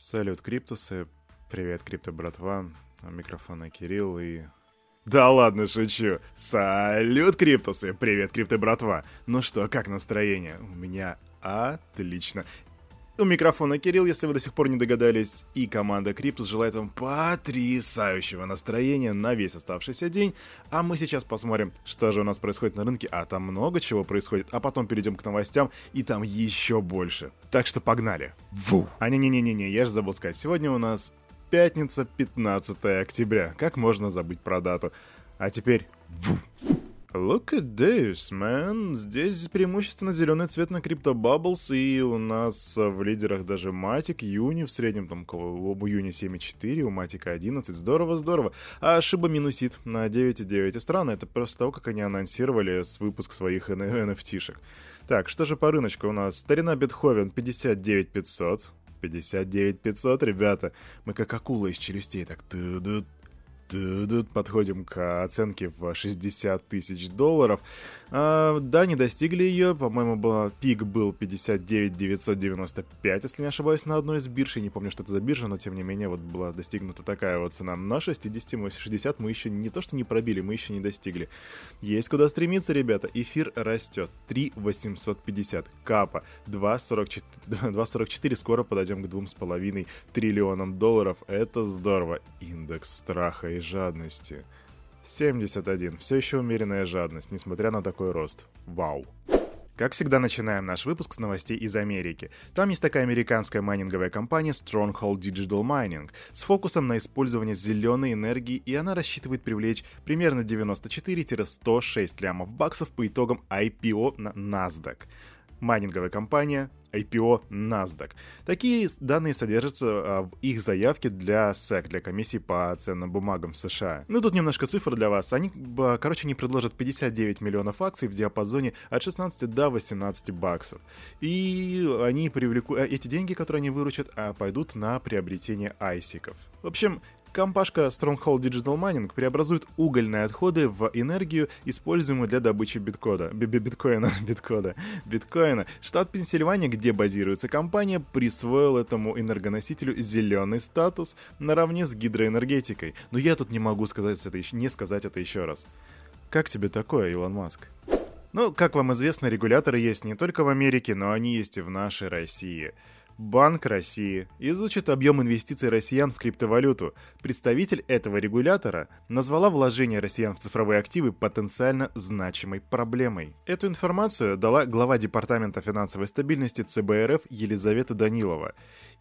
Салют, Криптусы. Привет, Крипто братва. У микрофона Кирилл и... Да ладно, шучу. Салют, Криптусы. Привет, Крипто братва. Ну что, как настроение? У меня отлично. У микрофона Кирилл, если вы до сих пор не догадались, и команда Криптус желает вам потрясающего настроения на весь оставшийся день, а мы сейчас посмотрим, что же у нас происходит на рынке, а там много чего происходит, а потом перейдем к новостям, и там еще больше. Так что погнали. Ву! А не-не-не-не, я же забыл сказать, сегодня у нас пятница, 15 октября. Как можно забыть про дату? А теперь... Ву! Look at this, man. Здесь преимущественно зеленый цвет на Crypto Bubbles, и у нас в лидерах даже Матик, Юни, в среднем там у Юни 7.4, у Матика 11. Здорово, здорово. А Шиба минусит на 9.9. И странно, это просто того, как они анонсировали с выпуск своих NFT-шек. Так, что же по рыночку у нас? Старина Бетховен 59 500. 59 500, ребята. Мы как акула из челюстей, так подходим к оценке в 60 тысяч долларов. А, да, не достигли ее. По-моему, была, пик был 59 995, если не ошибаюсь, на одной из бирж. Я не помню, что это за биржа, но тем не менее вот была достигнута такая вот цена. На 60 мы 60 мы еще не то, что не пробили, мы еще не достигли. Есть куда стремиться, ребята. Эфир растет. 3 850. Капа 2,44. 2,44. Скоро подойдем к 2,5 триллионам долларов. Это здорово. Индекс страха и жадности. 71. Все еще умеренная жадность, несмотря на такой рост. Вау. Как всегда, начинаем наш выпуск с новостей из Америки. Там есть такая американская майнинговая компания Stronghold Digital Mining с фокусом на использование зеленой энергии, и она рассчитывает привлечь примерно 94-106 лямов баксов по итогам IPO на NASDAQ майнинговая компания, IPO NASDAQ. Такие данные содержатся а, в их заявке для SEC, для комиссии по ценным бумагам в США. Ну тут немножко цифр для вас. Они, короче, не предложат 59 миллионов акций в диапазоне от 16 до 18 баксов. И они привлекут, э, эти деньги, которые они выручат, а, пойдут на приобретение айсиков. В общем, Компашка Stronghold Digital Mining преобразует угольные отходы в энергию, используемую для добычи биткода, биткоина, биткода, биткоина. Штат Пенсильвания, где базируется компания, присвоил этому энергоносителю зеленый статус наравне с гидроэнергетикой. Но я тут не могу сказать это, не сказать это еще раз. Как тебе такое, Илон Маск? Ну, как вам известно, регуляторы есть не только в Америке, но они есть и в нашей России. Банк России изучит объем инвестиций россиян в криптовалюту. Представитель этого регулятора назвала вложение россиян в цифровые активы потенциально значимой проблемой. Эту информацию дала глава Департамента финансовой стабильности ЦБ РФ Елизавета Данилова.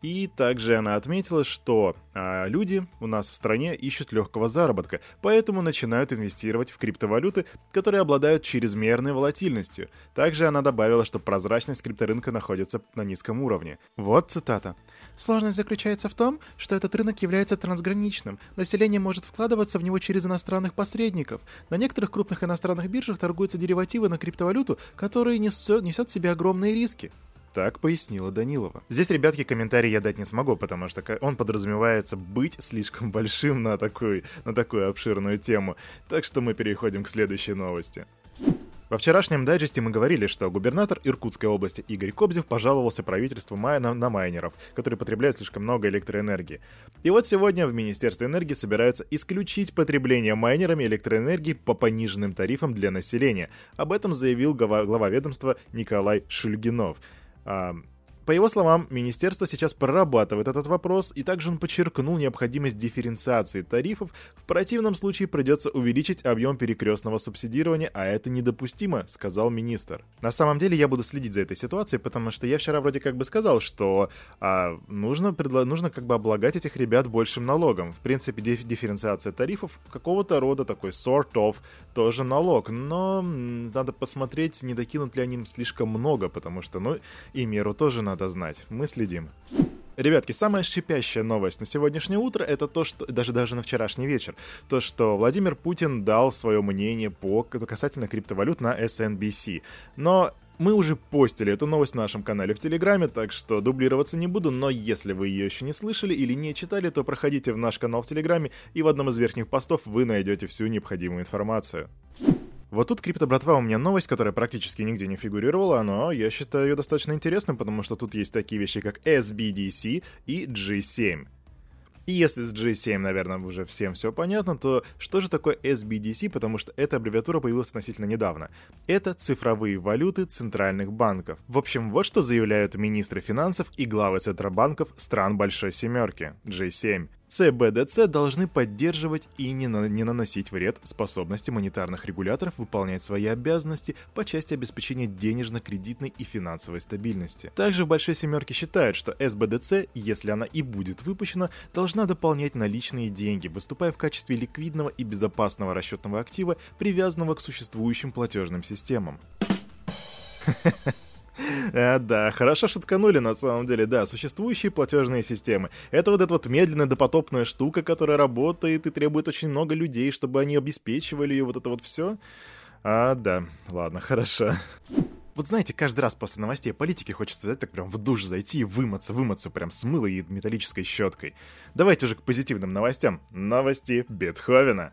И также она отметила, что а, люди у нас в стране ищут легкого заработка, поэтому начинают инвестировать в криптовалюты, которые обладают чрезмерной волатильностью. Также она добавила, что прозрачность крипторынка находится на низком уровне. Вот цитата. Сложность заключается в том, что этот рынок является трансграничным. Население может вкладываться в него через иностранных посредников. На некоторых крупных иностранных биржах торгуются деривативы на криптовалюту, которые несут, несут в себе огромные риски. Так пояснила Данилова. Здесь, ребятки, комментарий я дать не смогу, потому что он подразумевается быть слишком большим на, такой, на такую обширную тему. Так что мы переходим к следующей новости. Во вчерашнем дайджесте мы говорили, что губернатор Иркутской области Игорь Кобзев пожаловался правительству май на, майнеров, которые потребляют слишком много электроэнергии. И вот сегодня в Министерстве энергии собираются исключить потребление майнерами электроэнергии по пониженным тарифам для населения. Об этом заявил глава, глава ведомства Николай Шульгинов. По его словам, министерство сейчас прорабатывает этот вопрос, и также он подчеркнул необходимость дифференциации тарифов, в противном случае придется увеличить объем перекрестного субсидирования, а это недопустимо, сказал министр. На самом деле я буду следить за этой ситуацией, потому что я вчера вроде как бы сказал, что а, нужно, предло... нужно как бы облагать этих ребят большим налогом. В принципе, диф... дифференциация тарифов какого-то рода такой sort of тоже налог, но надо посмотреть, не докинут ли они слишком много, потому что, ну, и меру тоже надо надо знать. Мы следим. Ребятки, самая шипящая новость на сегодняшнее утро это то, что даже даже на вчерашний вечер, то, что Владимир Путин дал свое мнение по касательно криптовалют на SNBC. Но мы уже постили эту новость в нашем канале в Телеграме, так что дублироваться не буду, но если вы ее еще не слышали или не читали, то проходите в наш канал в Телеграме, и в одном из верхних постов вы найдете всю необходимую информацию. Вот тут, крипто братва, у меня новость, которая практически нигде не фигурировала, но я считаю ее достаточно интересной, потому что тут есть такие вещи, как SBDC и G7. И если с G7, наверное, уже всем все понятно, то что же такое SBDC, потому что эта аббревиатура появилась относительно недавно. Это цифровые валюты центральных банков. В общем, вот что заявляют министры финансов и главы центробанков стран Большой Семерки, G7. ЦБДЦ должны поддерживать и не, на, не наносить вред способности монетарных регуляторов выполнять свои обязанности по части обеспечения денежно-кредитной и финансовой стабильности. Также в Большой Семерке считают, что СБДЦ, если она и будет выпущена, должна дополнять наличные деньги, выступая в качестве ликвидного и безопасного расчетного актива, привязанного к существующим платежным системам. А, да, хорошо шутканули на самом деле, да, существующие платежные системы. Это вот эта вот медленная допотопная штука, которая работает и требует очень много людей, чтобы они обеспечивали ее, вот это вот все. А, да, ладно, хорошо. Вот знаете, каждый раз после новостей о политике хочется взять так прям в душ зайти и вымыться, вымыться прям с мылой и металлической щеткой. Давайте уже к позитивным новостям. Новости Бетховена.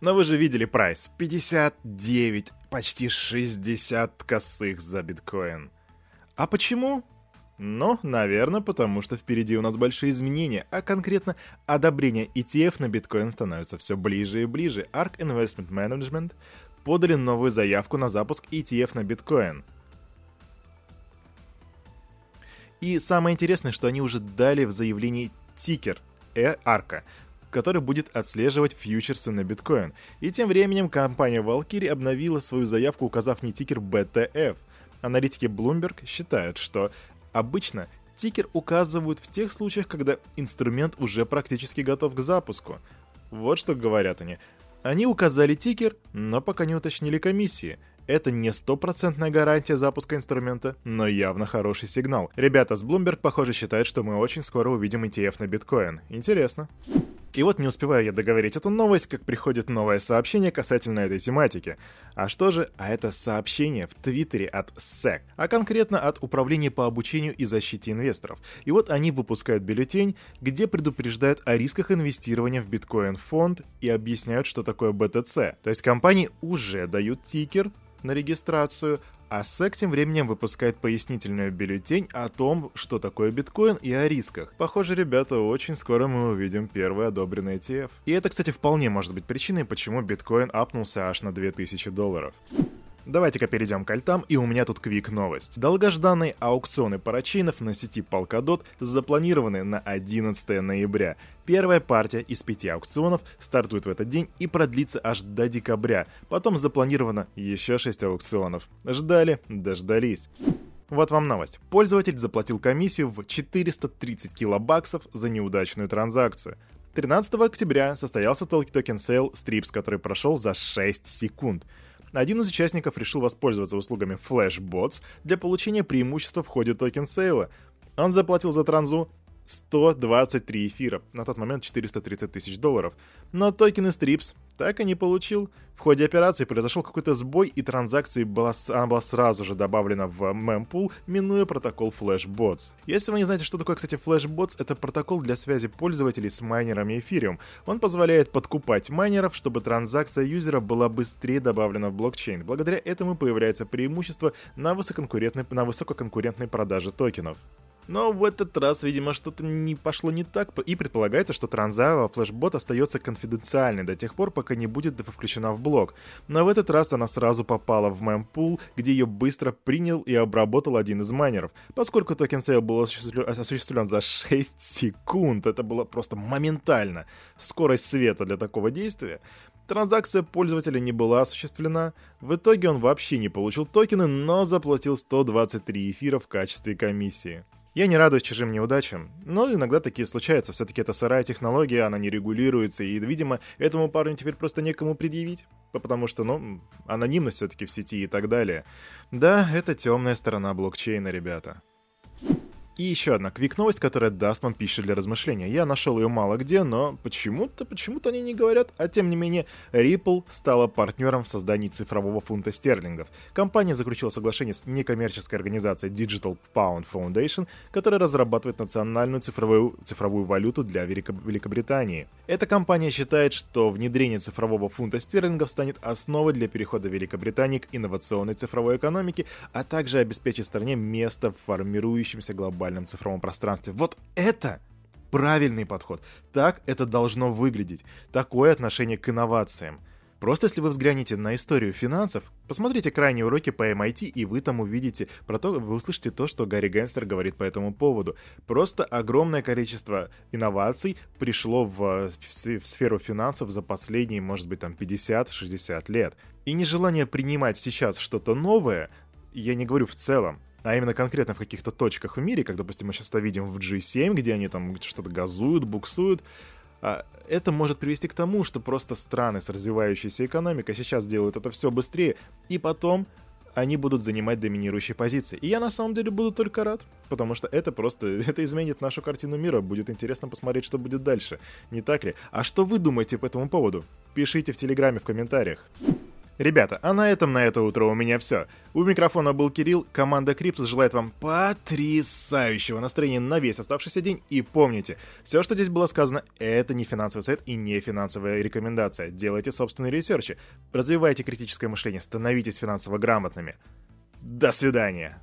Но вы же видели прайс. 59, почти 60 косых за биткоин. А почему? Ну, наверное, потому что впереди у нас большие изменения, а конкретно одобрение ETF на биткоин становится все ближе и ближе. ARK Investment Management подали новую заявку на запуск ETF на биткоин. И самое интересное, что они уже дали в заявлении тикер э арка, который будет отслеживать фьючерсы на биткоин. И тем временем компания Valkyrie обновила свою заявку, указав не тикер BTF. Аналитики Bloomberg считают, что обычно тикер указывают в тех случаях, когда инструмент уже практически готов к запуску. Вот что говорят они. Они указали тикер, но пока не уточнили комиссии. Это не стопроцентная гарантия запуска инструмента, но явно хороший сигнал. Ребята с Bloomberg, похоже, считают, что мы очень скоро увидим ETF на биткоин. Интересно. И вот не успеваю я договорить эту новость, как приходит новое сообщение касательно этой тематики. А что же? А это сообщение в Твиттере от SEC, а конкретно от Управления по обучению и защите инвесторов. И вот они выпускают бюллетень, где предупреждают о рисках инвестирования в биткоин-фонд и объясняют, что такое BTC. То есть компании уже дают тикер на регистрацию, а SEC тем временем выпускает пояснительную бюллетень о том, что такое биткоин и о рисках. Похоже, ребята, очень скоро мы увидим первый одобренный ETF. И это, кстати, вполне может быть причиной, почему биткоин апнулся аж на 2000 долларов. Давайте-ка перейдем к альтам, и у меня тут квик новость. Долгожданные аукционы парачейнов на сети Polkadot запланированы на 11 ноября. Первая партия из пяти аукционов стартует в этот день и продлится аж до декабря. Потом запланировано еще 6 аукционов. Ждали, дождались. Вот вам новость. Пользователь заплатил комиссию в 430 килобаксов за неудачную транзакцию. 13 октября состоялся токен сейл Strips, который прошел за 6 секунд один из участников решил воспользоваться услугами FlashBots для получения преимущества в ходе токен-сейла. Он заплатил за транзу 123 эфира, на тот момент 430 тысяч долларов. Но токены Strips так и не получил. В ходе операции произошел какой-то сбой, и транзакция была, она была сразу же добавлена в мемпул, минуя протокол FlashBots. Если вы не знаете, что такое, кстати, FlashBots, это протокол для связи пользователей с майнерами Ethereum. Он позволяет подкупать майнеров, чтобы транзакция юзера была быстрее добавлена в блокчейн. Благодаря этому появляется преимущество на высококонкурентной, на высококонкурентной продаже токенов. Но в этот раз, видимо, что-то не пошло не так, и предполагается, что транза в FlashBots остается конфиденциальной до тех пор, пока не будет включена в блок. Но в этот раз она сразу попала в мемпул, где ее быстро принял и обработал один из майнеров. Поскольку токен сейл был осуществлен за 6 секунд, это было просто моментально. Скорость света для такого действия. Транзакция пользователя не была осуществлена. В итоге он вообще не получил токены, но заплатил 123 эфира в качестве комиссии. Я не радуюсь чужим неудачам, но иногда такие случаются. Все-таки это сырая технология, она не регулируется, и, видимо, этому парню теперь просто некому предъявить. Потому что, ну, анонимность все-таки в сети и так далее. Да, это темная сторона блокчейна, ребята. И еще одна квик-новость, которая даст вам пищу для размышления. Я нашел ее мало где, но почему-то, почему-то они не говорят. А тем не менее, Ripple стала партнером в создании цифрового фунта стерлингов. Компания заключила соглашение с некоммерческой организацией Digital Pound Foundation, которая разрабатывает национальную цифровую, цифровую валюту для Великобритании. Эта компания считает, что внедрение цифрового фунта стерлингов станет основой для перехода Великобритании к инновационной цифровой экономике, а также обеспечит стране место в формирующемся глобальном глобальном цифровом пространстве. Вот это правильный подход. Так это должно выглядеть. Такое отношение к инновациям. Просто если вы взглянете на историю финансов, посмотрите крайние уроки по MIT, и вы там увидите про то, вы услышите то, что Гарри Генстер говорит по этому поводу. Просто огромное количество инноваций пришло в, в сферу финансов за последние, может быть, там 50-60 лет. И нежелание принимать сейчас что-то новое, я не говорю в целом, а именно конкретно в каких-то точках в мире, как, допустим, мы сейчас это видим в G7, где они там что-то газуют, буксуют, а, это может привести к тому, что просто страны с развивающейся экономикой сейчас делают это все быстрее, и потом они будут занимать доминирующие позиции. И я на самом деле буду только рад, потому что это просто, это изменит нашу картину мира. Будет интересно посмотреть, что будет дальше. Не так ли? А что вы думаете по этому поводу? Пишите в Телеграме в комментариях. Ребята, а на этом на это утро у меня все. У микрофона был Кирилл, команда Криптус желает вам потрясающего настроения на весь оставшийся день. И помните, все, что здесь было сказано, это не финансовый совет и не финансовая рекомендация. Делайте собственные ресерчи, развивайте критическое мышление, становитесь финансово грамотными. До свидания.